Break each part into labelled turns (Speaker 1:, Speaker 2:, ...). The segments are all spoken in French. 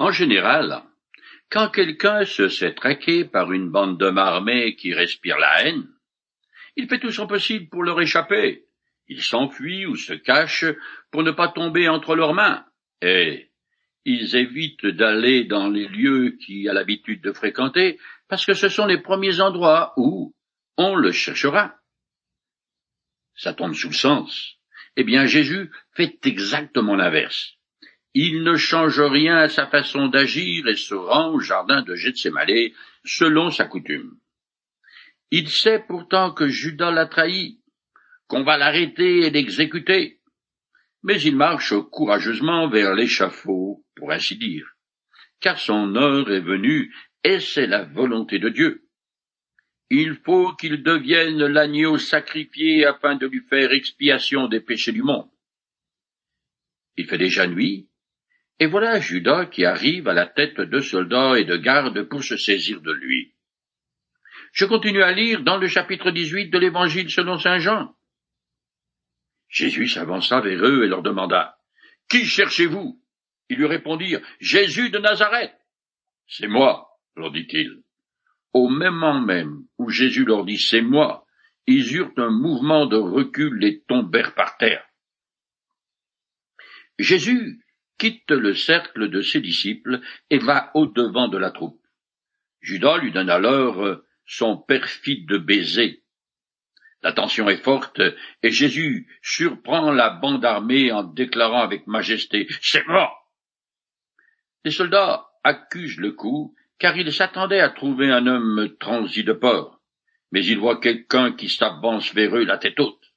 Speaker 1: En général, quand quelqu'un se fait traquer par une bande d'hommes armés qui respire la haine, il fait tout son possible pour leur échapper. Il s'enfuit ou se cache pour ne pas tomber entre leurs mains. Et ils évitent d'aller dans les lieux qu'il a l'habitude de fréquenter parce que ce sont les premiers endroits où on le cherchera. Ça tombe sous le sens. Eh bien, Jésus fait exactement l'inverse. Il ne change rien à sa façon d'agir et se rend au jardin de Gethsemane selon sa coutume. Il sait pourtant que Judas l'a trahi, qu'on va l'arrêter et l'exécuter, mais il marche courageusement vers l'échafaud, pour ainsi dire, car son heure est venue et c'est la volonté de Dieu. Il faut qu'il devienne l'agneau sacrifié afin de lui faire expiation des péchés du monde. Il fait déjà nuit, et voilà Judas qui arrive à la tête de soldats et de gardes pour se saisir de lui. Je continue à lire dans le chapitre 18 de l'Évangile selon Saint Jean. Jésus s'avança vers eux et leur demanda, Qui cherchez-vous? Ils lui répondirent, Jésus de Nazareth. C'est moi, leur dit-il. Au moment même où Jésus leur dit C'est moi, ils eurent un mouvement de recul et tombèrent par terre. Jésus quitte le cercle de ses disciples et va au-devant de la troupe. Judas lui donne alors euh, son perfide baiser. La tension est forte et Jésus surprend la bande armée en déclarant avec majesté C'est mort. Les soldats accusent le coup car ils s'attendaient à trouver un homme transi de port, mais ils voient quelqu'un qui s'avance vers eux la tête haute.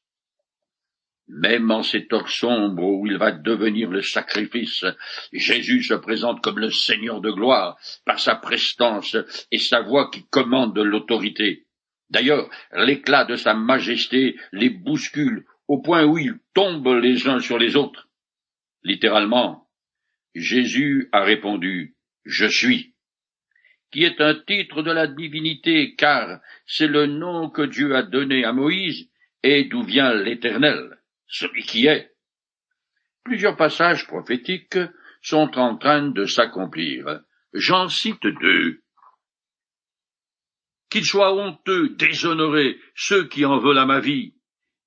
Speaker 1: Même en ces heures sombres où il va devenir le sacrifice, Jésus se présente comme le Seigneur de gloire par sa prestance et sa voix qui commande l'autorité. D'ailleurs, l'éclat de sa majesté les bouscule au point où ils tombent les uns sur les autres. Littéralement, Jésus a répondu Je suis, qui est un titre de la divinité, car c'est le nom que Dieu a donné à Moïse et d'où vient l'Éternel celui qui est. Plusieurs passages prophétiques sont en train de s'accomplir. J'en cite deux. Qu'il soit honteux, déshonoré, ceux qui en veulent à ma vie,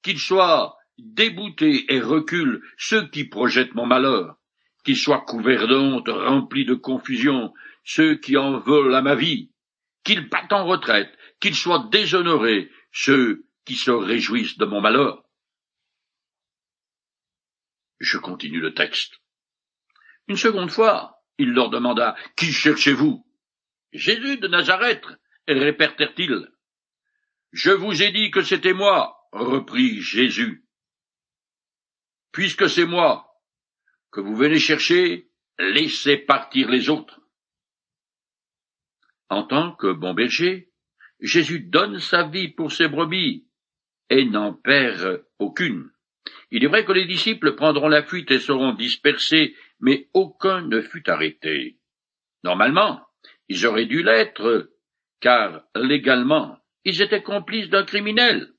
Speaker 1: qu'ils soient déboutés et reculent ceux qui projettent mon malheur, qu'ils soient couverts de honte, remplis de confusion, ceux qui en veulent à ma vie, qu'ils battent en retraite, qu'ils soient déshonorés, ceux qui se réjouissent de mon malheur. Je continue le texte. Une seconde fois, il leur demanda Qui cherchez-vous? Jésus de Nazareth, répétèrent-ils. Je vous ai dit que c'était moi, reprit Jésus. Puisque c'est moi que vous venez chercher, laissez partir les autres. En tant que bon berger, Jésus donne sa vie pour ses brebis et n'en perd aucune. Il est vrai que les disciples prendront la fuite et seront dispersés, mais aucun ne fut arrêté. Normalement, ils auraient dû l'être, car légalement, ils étaient complices d'un criminel.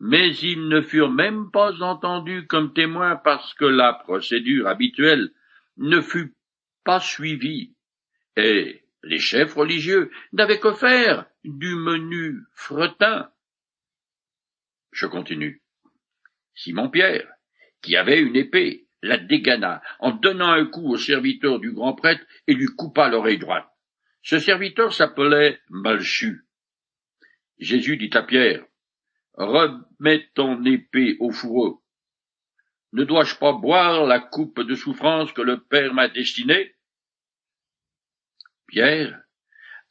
Speaker 1: Mais ils ne furent même pas entendus comme témoins parce que la procédure habituelle ne fut pas suivie, et les chefs religieux n'avaient que faire du menu fretin. Je continue. Simon-Pierre, qui avait une épée, la dégana en donnant un coup au serviteur du grand prêtre et lui coupa l'oreille droite. Ce serviteur s'appelait Malchu. Jésus dit à Pierre, Remets ton épée au fourreau. Ne dois-je pas boire la coupe de souffrance que le Père m'a destinée? Pierre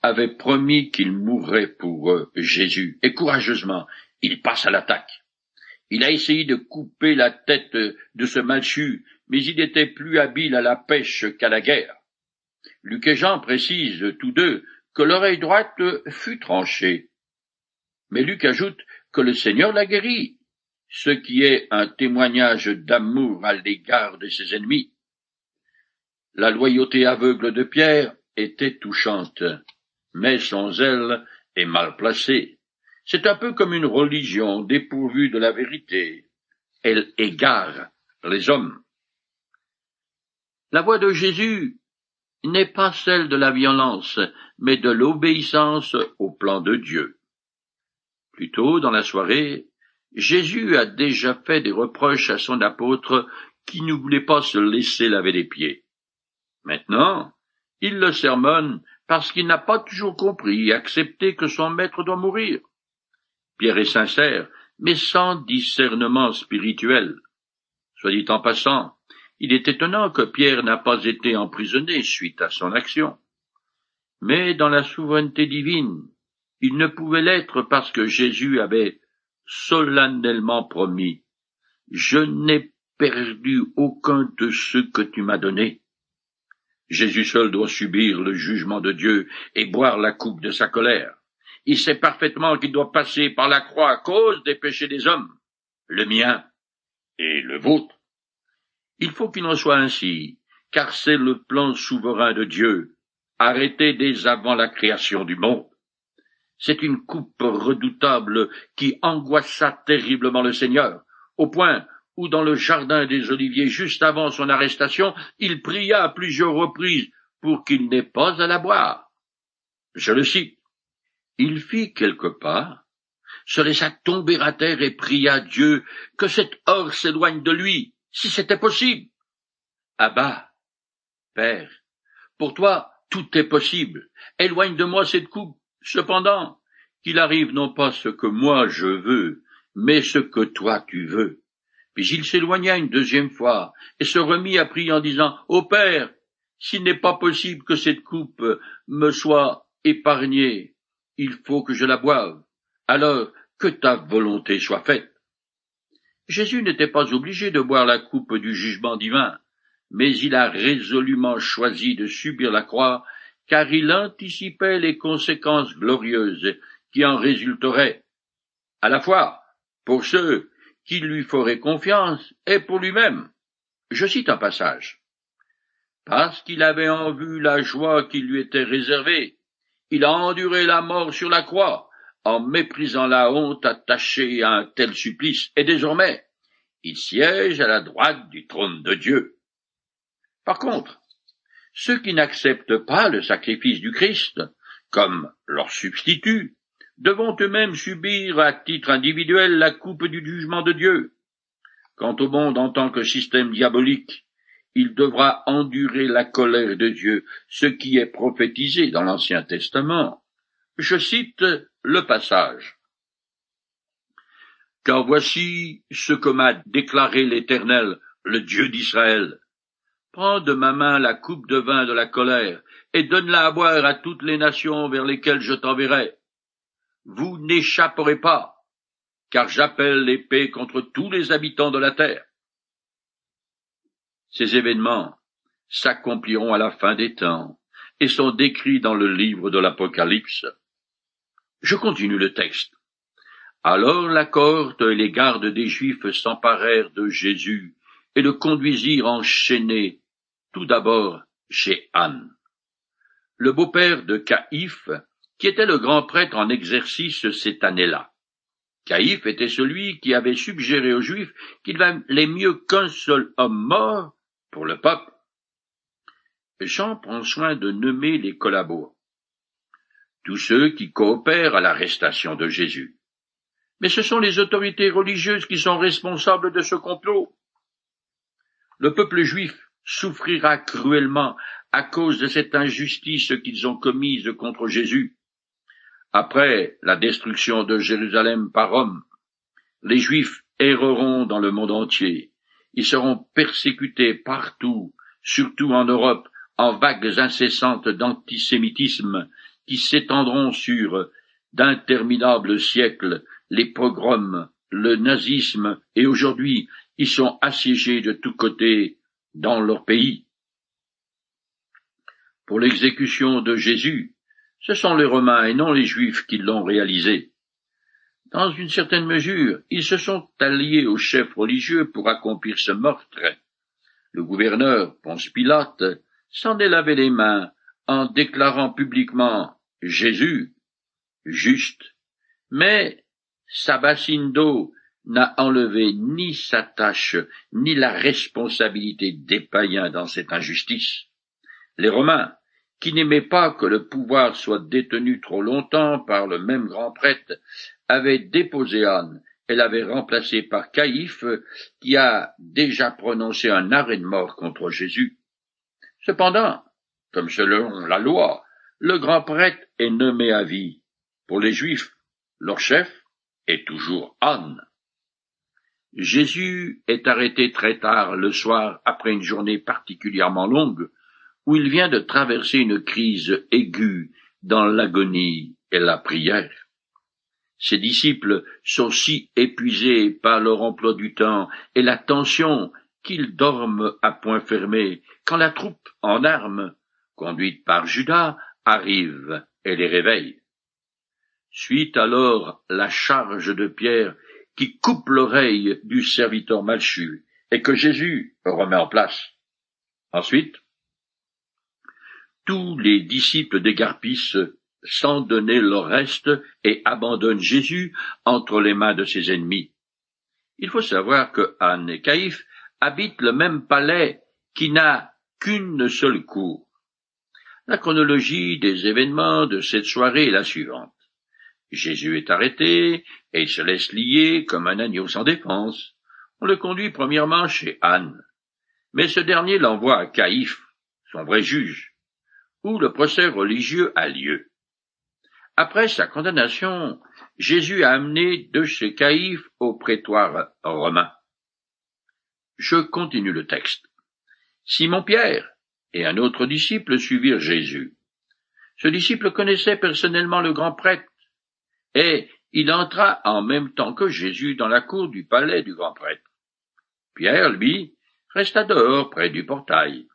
Speaker 1: avait promis qu'il mourrait pour Jésus, et courageusement, il passe à l'attaque. Il a essayé de couper la tête de ce malchu, mais il était plus habile à la pêche qu'à la guerre. Luc et Jean précisent tous deux que l'oreille droite fut tranchée. Mais Luc ajoute que le Seigneur l'a guéri, ce qui est un témoignage d'amour à l'égard de ses ennemis. La loyauté aveugle de Pierre était touchante, mais son zèle est mal placé. C'est un peu comme une religion dépourvue de la vérité. Elle égare les hommes. La voix de Jésus n'est pas celle de la violence, mais de l'obéissance au plan de Dieu. Plus tôt dans la soirée, Jésus a déjà fait des reproches à son apôtre qui ne voulait pas se laisser laver les pieds. Maintenant, il le sermonne parce qu'il n'a pas toujours compris et accepté que son maître doit mourir. Pierre est sincère, mais sans discernement spirituel. Soit dit en passant, il est étonnant que Pierre n'a pas été emprisonné suite à son action. Mais dans la souveraineté divine, il ne pouvait l'être parce que Jésus avait solennellement promis Je n'ai perdu aucun de ceux que tu m'as donnés. Jésus seul doit subir le jugement de Dieu et boire la coupe de sa colère. Il sait parfaitement qu'il doit passer par la croix à cause des péchés des hommes, le mien et le vôtre. Il faut qu'il en soit ainsi, car c'est le plan souverain de Dieu, arrêté dès avant la création du monde. C'est une coupe redoutable qui angoissa terriblement le Seigneur, au point où dans le jardin des Oliviers, juste avant son arrestation, il pria à plusieurs reprises pour qu'il n'ait pas à la boire. Je le cite. Il fit quelques pas, se laissa tomber à terre et pria Dieu que cet or s'éloigne de lui, si c'était possible. Abba, Père, pour toi tout est possible. Éloigne de moi cette coupe. Cependant, qu'il arrive non pas ce que moi je veux, mais ce que toi tu veux. Puis il s'éloigna une deuxième fois, et se remit à prier en disant, Ô Père, s'il n'est pas possible que cette coupe me soit épargnée, il faut que je la boive. Alors, que ta volonté soit faite. Jésus n'était pas obligé de boire la coupe du jugement divin, mais il a résolument choisi de subir la croix, car il anticipait les conséquences glorieuses qui en résulteraient, à la fois pour ceux qui lui feraient confiance et pour lui-même. Je cite un passage. Parce qu'il avait en vue la joie qui lui était réservée, il a enduré la mort sur la croix, en méprisant la honte attachée à un tel supplice, et désormais, il siège à la droite du trône de Dieu. Par contre, ceux qui n'acceptent pas le sacrifice du Christ, comme leur substitut, devront eux-mêmes subir à titre individuel la coupe du jugement de Dieu. Quant au monde en tant que système diabolique, il devra endurer la colère de Dieu, ce qui est prophétisé dans l'Ancien Testament. Je cite le passage. Car voici ce que m'a déclaré l'Éternel, le Dieu d'Israël. Prends de ma main la coupe de vin de la colère, et donne-la à boire à toutes les nations vers lesquelles je t'enverrai. Vous n'échapperez pas, car j'appelle l'épée contre tous les habitants de la terre. Ces événements s'accompliront à la fin des temps, et sont décrits dans le livre de l'Apocalypse. Je continue le texte. Alors la cohorte et les gardes des Juifs s'emparèrent de Jésus et le conduisirent enchaîné, tout d'abord chez Anne. Le beau-père de Caïphe, qui était le grand prêtre en exercice cette année-là. Caïphe était celui qui avait suggéré aux Juifs qu'il valait mieux qu'un seul homme mort pour le peuple. Jean prend soin de nommer les collabos tous ceux qui coopèrent à l'arrestation de Jésus. Mais ce sont les autorités religieuses qui sont responsables de ce complot. Le peuple juif souffrira cruellement à cause de cette injustice qu'ils ont commise contre Jésus. Après la destruction de Jérusalem par Rome, les Juifs erreront dans le monde entier. Ils seront persécutés partout, surtout en Europe, en vagues incessantes d'antisémitisme qui s'étendront sur d'interminables siècles, les pogroms, le nazisme, et aujourd'hui ils sont assiégés de tous côtés dans leur pays. Pour l'exécution de Jésus, ce sont les Romains et non les Juifs qui l'ont réalisé. Dans une certaine mesure, ils se sont alliés aux chefs religieux pour accomplir ce meurtre. Le gouverneur, Ponce Pilate, s'en est lavé les mains en déclarant publiquement Jésus, juste, mais Sabasindo n'a enlevé ni sa tâche, ni la responsabilité des païens dans cette injustice. Les Romains, qui n'aimaient pas que le pouvoir soit détenu trop longtemps par le même grand prêtre, avaient déposé Anne et l'avaient remplacé par Caïphe, qui a déjà prononcé un arrêt de mort contre Jésus. Cependant, comme selon la loi, le grand prêtre est nommé à vie. Pour les Juifs, leur chef est toujours Anne. Jésus est arrêté très tard le soir après une journée particulièrement longue, où il vient de traverser une crise aiguë dans l'agonie et la prière. Ses disciples sont si épuisés par leur emploi du temps et la tension qu'ils dorment à point fermé quand la troupe en armes, conduite par Judas, arrive et les réveille. Suit alors la charge de Pierre qui coupe l'oreille du serviteur malchu et que Jésus remet en place. Ensuite, tous les disciples dégarpissent sans donner leur reste et abandonnent Jésus entre les mains de ses ennemis. Il faut savoir que Anne et Caïphe habitent le même palais qui n'a qu'une seule cour. La chronologie des événements de cette soirée est la suivante. Jésus est arrêté, et se laisse lier comme un agneau sans défense. On le conduit premièrement chez Anne. Mais ce dernier l'envoie à Caïphe, son vrai juge, le procès religieux a lieu. Après sa condamnation, Jésus a amené de chez Caïphe au prétoire romain. Je continue le texte. Simon-Pierre et un autre disciple suivirent Jésus. Ce disciple connaissait personnellement le grand prêtre et il entra en même temps que Jésus dans la cour du palais du grand prêtre. Pierre, lui, resta dehors près du portail.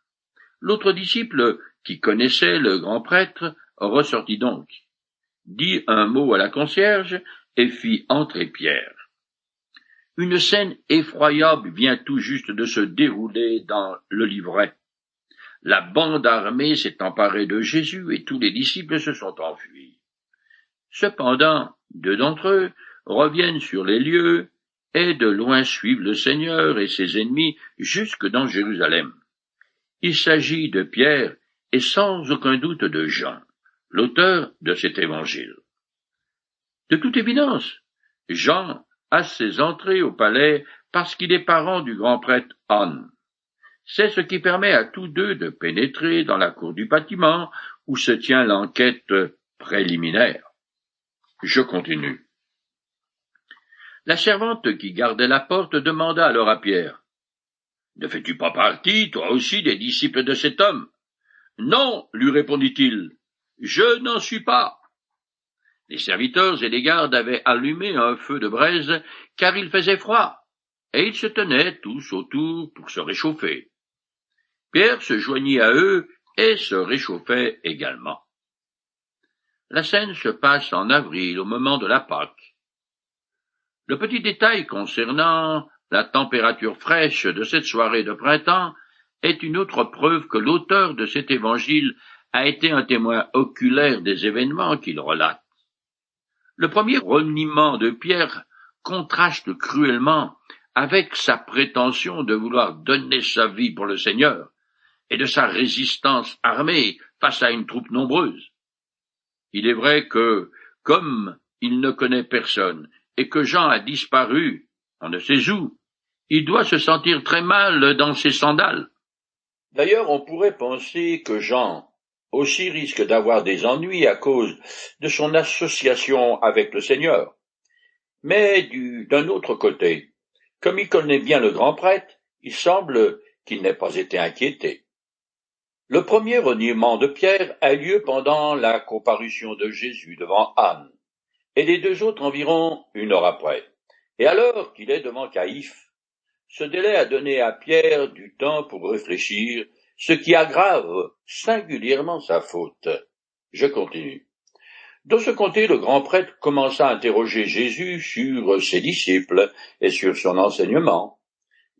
Speaker 1: L'autre disciple, qui connaissait le grand prêtre, ressortit donc, dit un mot à la concierge et fit entrer Pierre. Une scène effroyable vient tout juste de se dérouler dans le livret. La bande armée s'est emparée de Jésus et tous les disciples se sont enfuis. Cependant, deux d'entre eux reviennent sur les lieux et de loin suivent le Seigneur et ses ennemis jusque dans Jérusalem. Il s'agit de Pierre et sans aucun doute de Jean, l'auteur de cet évangile. De toute évidence, Jean a ses entrées au palais parce qu'il est parent du grand prêtre Anne. C'est ce qui permet à tous deux de pénétrer dans la cour du bâtiment où se tient l'enquête préliminaire. Je continue. La servante qui gardait la porte demanda alors à Pierre. Ne fais-tu pas partie, toi aussi, des disciples de cet homme? Non, lui répondit-il. Je n'en suis pas. Les serviteurs et les gardes avaient allumé un feu de braise, car il faisait froid, et ils se tenaient tous autour pour se réchauffer. Pierre se joignit à eux et se réchauffait également. La scène se passe en avril, au moment de la Pâque. Le petit détail concernant la température fraîche de cette soirée de printemps est une autre preuve que l'auteur de cet évangile a été un témoin oculaire des événements qu'il relate. Le premier reniement de Pierre contraste cruellement avec sa prétention de vouloir donner sa vie pour le Seigneur et de sa résistance armée face à une troupe nombreuse. Il est vrai que, comme il ne connaît personne, et que Jean a disparu, on ne sait où, il doit se sentir très mal dans ses sandales. D'ailleurs, on pourrait penser que Jean aussi risque d'avoir des ennuis à cause de son association avec le Seigneur. Mais d'un autre côté, comme il connaît bien le grand prêtre, il semble qu'il n'ait pas été inquiété. Le premier reniement de Pierre a lieu pendant la comparution de Jésus devant Anne, et les deux autres environ une heure après. Et alors qu'il est devant Caïphe, ce délai a donné à Pierre du temps pour réfléchir, ce qui aggrave singulièrement sa faute. Je continue. Dans ce comté, le grand prêtre commença à interroger Jésus sur ses disciples et sur son enseignement.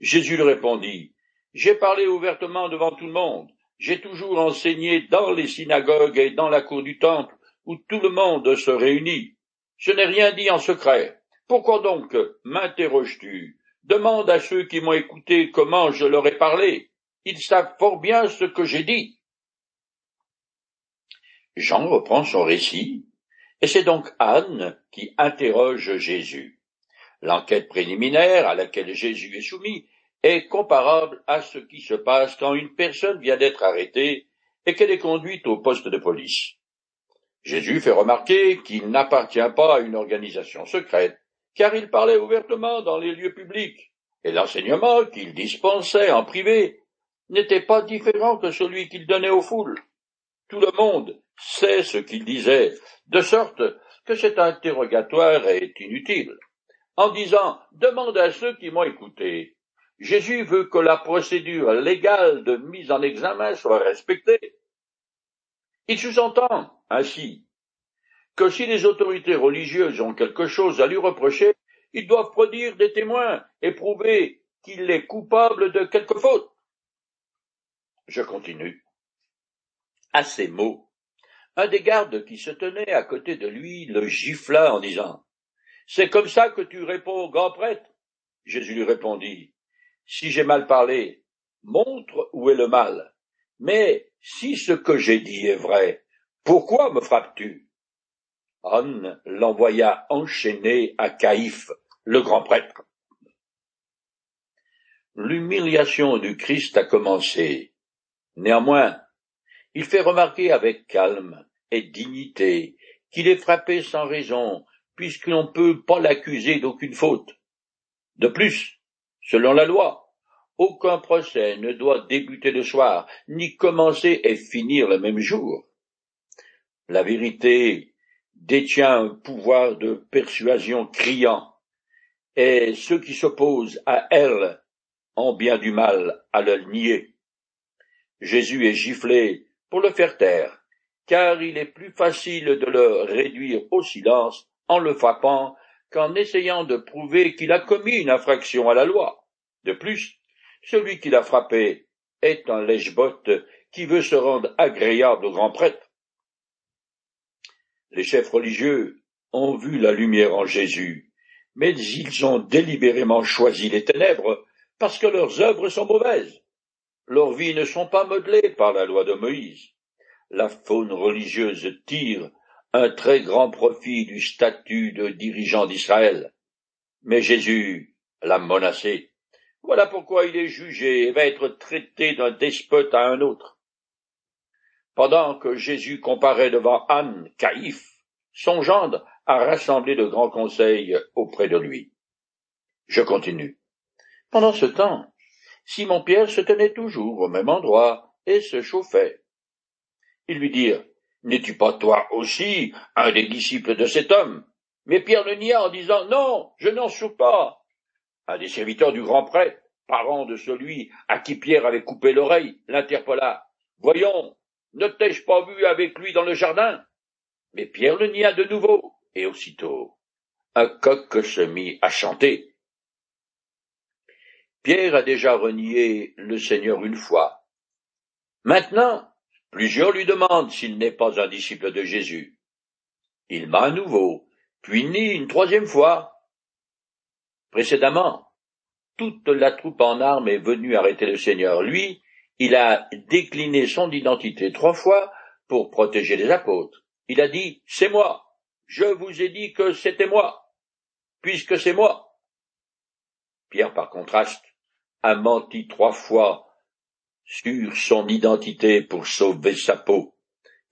Speaker 1: Jésus lui répondit, J'ai parlé ouvertement devant tout le monde j'ai toujours enseigné dans les synagogues et dans la cour du temple, où tout le monde se réunit. Je n'ai rien dit en secret. Pourquoi donc m'interroges-tu? Demande à ceux qui m'ont écouté comment je leur ai parlé. Ils savent fort bien ce que j'ai dit. Jean reprend son récit, et c'est donc Anne qui interroge Jésus. L'enquête préliminaire à laquelle Jésus est soumis est comparable à ce qui se passe quand une personne vient d'être arrêtée et qu'elle est conduite au poste de police. Jésus fait remarquer qu'il n'appartient pas à une organisation secrète, car il parlait ouvertement dans les lieux publics, et l'enseignement qu'il dispensait en privé n'était pas différent que celui qu'il donnait aux foules. Tout le monde sait ce qu'il disait, de sorte que cet interrogatoire est inutile. En disant Demande à ceux qui m'ont écouté, Jésus veut que la procédure légale de mise en examen soit respectée. Il sous-entend ainsi que si les autorités religieuses ont quelque chose à lui reprocher, ils doivent produire des témoins et prouver qu'il est coupable de quelque faute. Je continue. À ces mots, un des gardes qui se tenait à côté de lui le gifla en disant C'est comme ça que tu réponds au grand prêtre Jésus lui répondit si j'ai mal parlé, montre où est le mal. Mais si ce que j'ai dit est vrai, pourquoi me frappes-tu? Anne l'envoya enchaîner à Caïphe, le grand prêtre. L'humiliation du Christ a commencé. Néanmoins, il fait remarquer avec calme et dignité qu'il est frappé sans raison, puisqu'on ne peut pas l'accuser d'aucune faute. De plus, selon la loi, aucun procès ne doit débuter le soir, ni commencer et finir le même jour. La vérité détient un pouvoir de persuasion criant, et ceux qui s'opposent à elle ont bien du mal à le nier. Jésus est giflé pour le faire taire, car il est plus facile de le réduire au silence en le frappant qu'en essayant de prouver qu'il a commis une infraction à la loi. De plus, celui qui l'a frappé est un lèche-botte qui veut se rendre agréable au grand prêtre. Les chefs religieux ont vu la lumière en Jésus, mais ils ont délibérément choisi les ténèbres parce que leurs œuvres sont mauvaises. Leurs vies ne sont pas modelées par la loi de Moïse. La faune religieuse tire un très grand profit du statut de dirigeant d'Israël. Mais Jésus l'a menacé. Voilà pourquoi il est jugé et va être traité d'un despote à un autre. Pendant que Jésus comparait devant Anne, Caïphe, son gendre a rassemblé de grands conseils auprès de lui. Je continue. Pendant ce temps, Simon-Pierre se tenait toujours au même endroit et se chauffait. Ils lui dirent, N'es-tu pas toi aussi un des disciples de cet homme? Mais Pierre le nia en disant, Non, je n'en suis pas. Un des serviteurs du grand prêtre, parent de celui à qui Pierre avait coupé l'oreille, l'interpella. Voyons, ne t'ai-je pas vu avec lui dans le jardin? Mais Pierre le nia de nouveau, et aussitôt un coq se mit à chanter. Pierre a déjà renié le Seigneur une fois. Maintenant, plusieurs lui demandent s'il n'est pas un disciple de Jésus. Il m'a à nouveau, puis nie une troisième fois. Précédemment, toute la troupe en armes est venue arrêter le Seigneur. Lui, il a décliné son identité trois fois pour protéger les apôtres. Il a dit, c'est moi. Je vous ai dit que c'était moi, puisque c'est moi. Pierre, par contraste, a menti trois fois sur son identité pour sauver sa peau.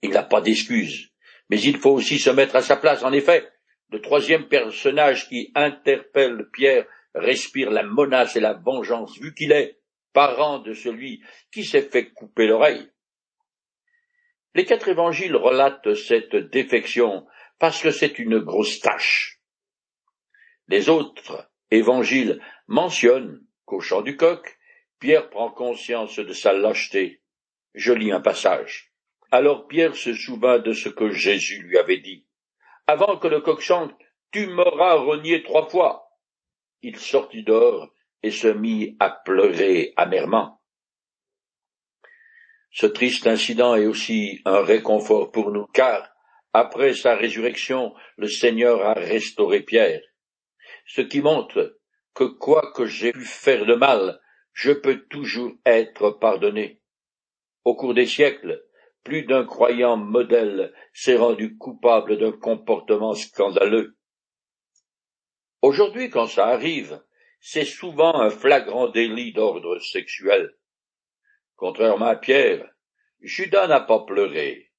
Speaker 1: Il n'a pas d'excuse. Mais il faut aussi se mettre à sa place. En effet, le troisième personnage qui interpelle Pierre respire la menace et la vengeance, vu qu'il est parent de celui qui s'est fait couper l'oreille. Les quatre évangiles relatent cette défection parce que c'est une grosse tâche. Les autres évangiles mentionnent qu'au chant du coq, Pierre prend conscience de sa lâcheté. Je lis un passage. Alors Pierre se souvint de ce que Jésus lui avait dit avant que le coq chante, tu m'auras renié trois fois. Il sortit dehors et se mit à pleurer amèrement. Ce triste incident est aussi un réconfort pour nous, car, après sa résurrection, le Seigneur a restauré Pierre, ce qui montre que quoi que j'ai pu faire de mal, je peux toujours être pardonné. Au cours des siècles,
Speaker 2: plus d'un croyant modèle s'est rendu coupable d'un comportement scandaleux. Aujourd'hui, quand ça arrive, c'est souvent un flagrant délit d'ordre sexuel. Contrairement à Pierre, Judas n'a pas pleuré.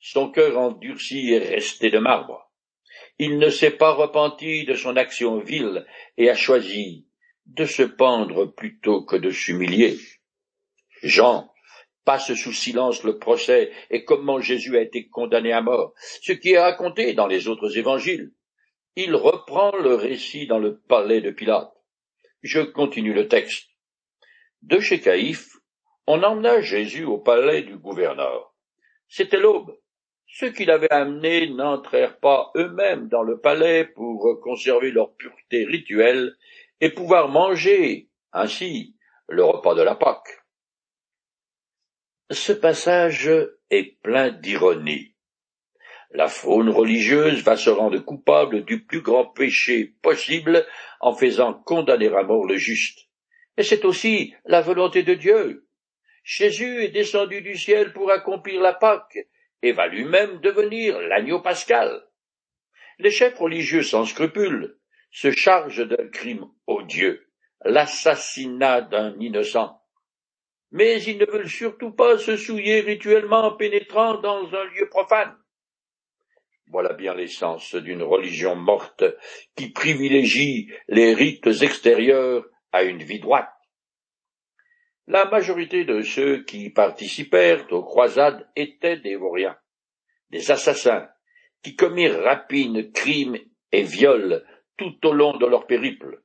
Speaker 2: Son cœur endurci est resté de marbre. Il ne s'est pas repenti de son action vile et a choisi de se pendre plutôt que de s'humilier. Jean passe sous silence le procès et comment Jésus a été condamné à mort, ce qui est raconté dans les autres évangiles. Il reprend le récit dans le palais de Pilate. Je continue le texte. De chez Caïphe, on emmena Jésus au palais du gouverneur. C'était l'aube. Ceux qui l'avaient amené n'entrèrent pas eux-mêmes dans le palais pour conserver leur pureté rituelle et pouvoir manger ainsi le repas de la Pâque. Ce passage est plein d'ironie. La faune religieuse va se rendre coupable du plus grand péché possible en faisant condamner à mort le juste. Et c'est aussi la volonté de Dieu. Jésus est descendu du ciel pour accomplir la Pâque, et va lui-même devenir l'agneau pascal. Les chefs religieux sans scrupules se chargent d'un crime odieux, l'assassinat d'un innocent. Mais ils ne veulent surtout pas se souiller rituellement en pénétrant dans un lieu profane. Voilà bien l'essence d'une religion morte qui privilégie les rites extérieurs à une vie droite. La majorité de ceux qui participèrent aux croisades étaient des vauriens, des assassins, qui commirent rapines, crimes et viols tout au long de leur périple.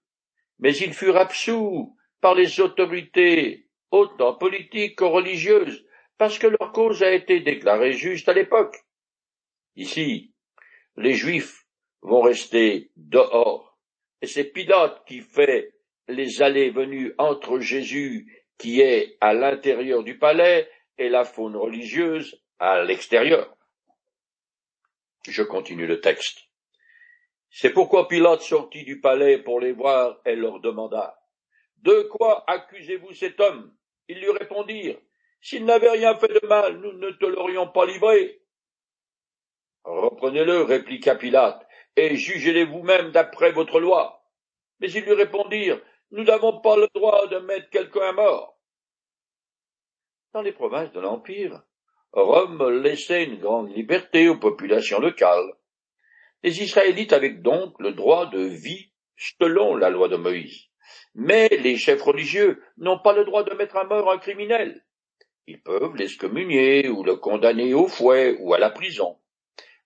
Speaker 2: Mais ils furent absous par les autorités, autant politiques que religieuses, parce que leur cause a été déclarée juste à l'époque. Ici, les Juifs vont rester dehors, et c'est Pilate qui fait les allées-venues entre Jésus qui est à l'intérieur du palais et la faune religieuse à l'extérieur. Je continue le texte. C'est pourquoi Pilate sortit du palais pour les voir et leur demanda De quoi accusez-vous cet homme? Ils lui répondirent S'il n'avait rien fait de mal, nous ne te l'aurions pas livré. Reprenez-le, répliqua Pilate, et jugez-les vous-même d'après votre loi. Mais ils lui répondirent nous n'avons pas le droit de mettre quelqu'un à mort. Dans les provinces de l'Empire, Rome laissait une grande liberté aux populations locales. Les Israélites avaient donc le droit de vie selon la loi de Moïse. Mais les chefs religieux n'ont pas le droit de mettre à mort un criminel. Ils peuvent l'excommunier ou le condamner au fouet ou à la prison.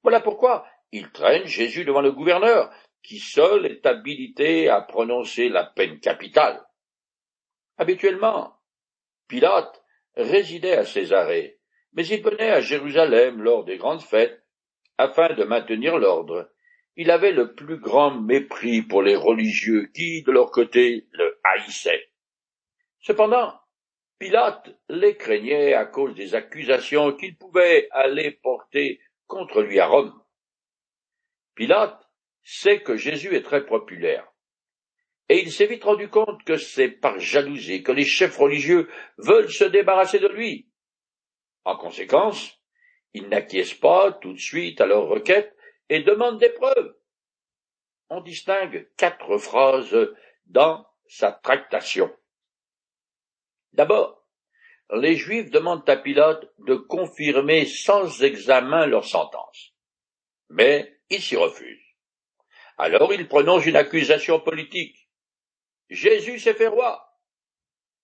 Speaker 2: Voilà pourquoi ils traînent Jésus devant le gouverneur qui seul est habilité à prononcer la peine capitale. Habituellement, Pilate résidait à Césarée, mais il venait à Jérusalem lors des grandes fêtes afin de maintenir l'ordre. Il avait le plus grand mépris pour les religieux qui, de leur côté, le haïssaient. Cependant, Pilate les craignait à cause des accusations qu'il pouvait aller porter contre lui à Rome. Pilate sait que Jésus est très populaire. Et il s'est vite rendu compte que c'est par jalousie que les chefs religieux veulent se débarrasser de lui. En conséquence, il n'acquiesce pas tout de suite à leurs requêtes et demande des preuves. On distingue quatre phrases dans sa tractation. D'abord, les Juifs demandent à Pilate de confirmer sans examen leur sentence. Mais il s'y refuse. Alors il prononce une accusation politique. Jésus s'est fait roi.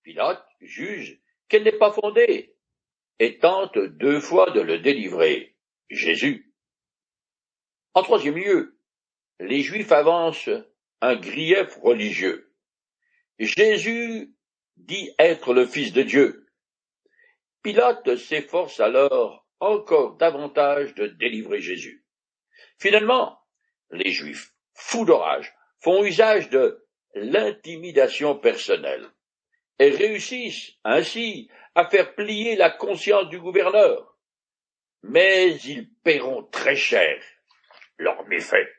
Speaker 2: Pilate juge qu'elle n'est pas fondée et tente deux fois de le délivrer. Jésus. En troisième lieu, les Juifs avancent un grief religieux. Jésus dit être le Fils de Dieu. Pilate s'efforce alors encore davantage de délivrer Jésus. Finalement, les Juifs fous d'orage, font usage de l'intimidation personnelle et réussissent ainsi à faire plier la conscience du gouverneur. Mais ils paieront très cher leurs méfaits.